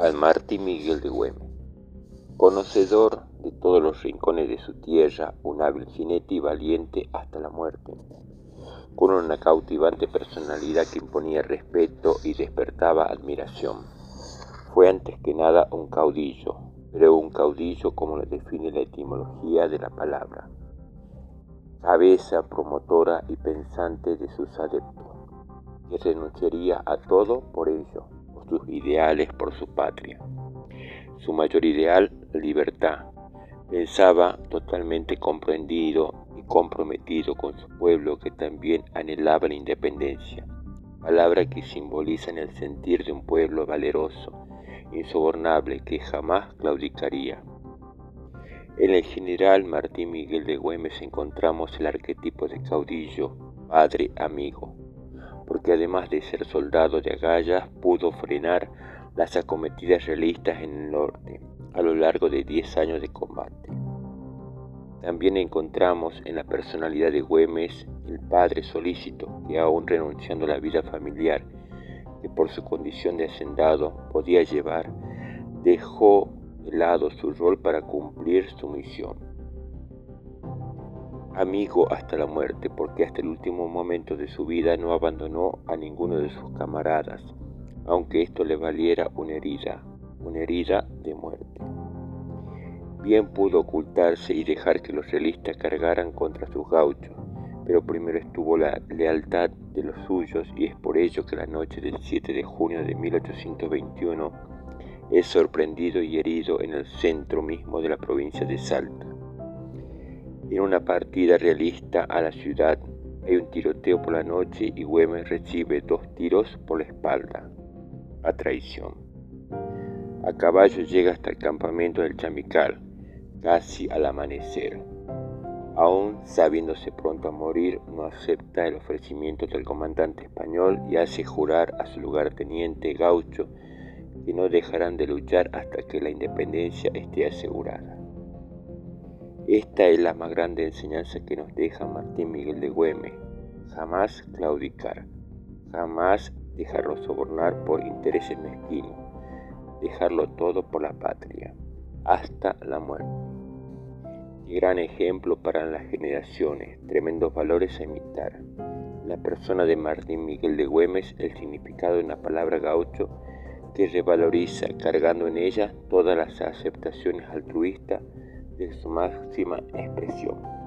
al Martín Miguel de Güemes. Conocedor de todos los rincones de su tierra, un hábil jinete y valiente hasta la muerte, con una cautivante personalidad que imponía respeto y despertaba admiración. Fue antes que nada un caudillo, pero un caudillo como lo define la etimología de la palabra, cabeza promotora y pensante de sus adeptos, que renunciaría a todo por ello, ideales, por su patria. Su mayor ideal, libertad. Pensaba totalmente comprendido y comprometido con su pueblo que también anhelaba la independencia, palabra que simboliza en el sentir de un pueblo valeroso, insobornable, que jamás claudicaría. En el general Martín Miguel de Güemes encontramos el arquetipo de caudillo, padre, amigo, porque además de ser soldado de agallas, pudo frenar las acometidas realistas en el norte a lo largo de diez años de combate. También encontramos en la personalidad de Güemes el padre solícito que aún renunciando a la vida familiar que por su condición de hacendado podía llevar, dejó de lado su rol para cumplir su misión. Amigo hasta la muerte, porque hasta el último momento de su vida no abandonó a ninguno de sus camaradas, aunque esto le valiera una herida, una herida de muerte. Bien pudo ocultarse y dejar que los realistas cargaran contra sus gauchos, pero primero estuvo la lealtad de los suyos y es por ello que la noche del 7 de junio de 1821 es sorprendido y herido en el centro mismo de la provincia de Salta. En una partida realista a la ciudad hay un tiroteo por la noche y Güemes recibe dos tiros por la espalda, a traición. A caballo llega hasta el campamento del Chamical, casi al amanecer. Aún sabiéndose pronto a morir, no acepta el ofrecimiento del comandante español y hace jurar a su lugarteniente gaucho que no dejarán de luchar hasta que la independencia esté asegurada. Esta es la más grande enseñanza que nos deja Martín Miguel de Güemes, jamás claudicar, jamás dejarlo sobornar por intereses mezquinos, dejarlo todo por la patria, hasta la muerte. Qué gran ejemplo para las generaciones, tremendos valores a imitar. La persona de Martín Miguel de Güemes, el significado de una palabra gaucho, que revaloriza cargando en ella todas las aceptaciones altruistas de su máxima expresión.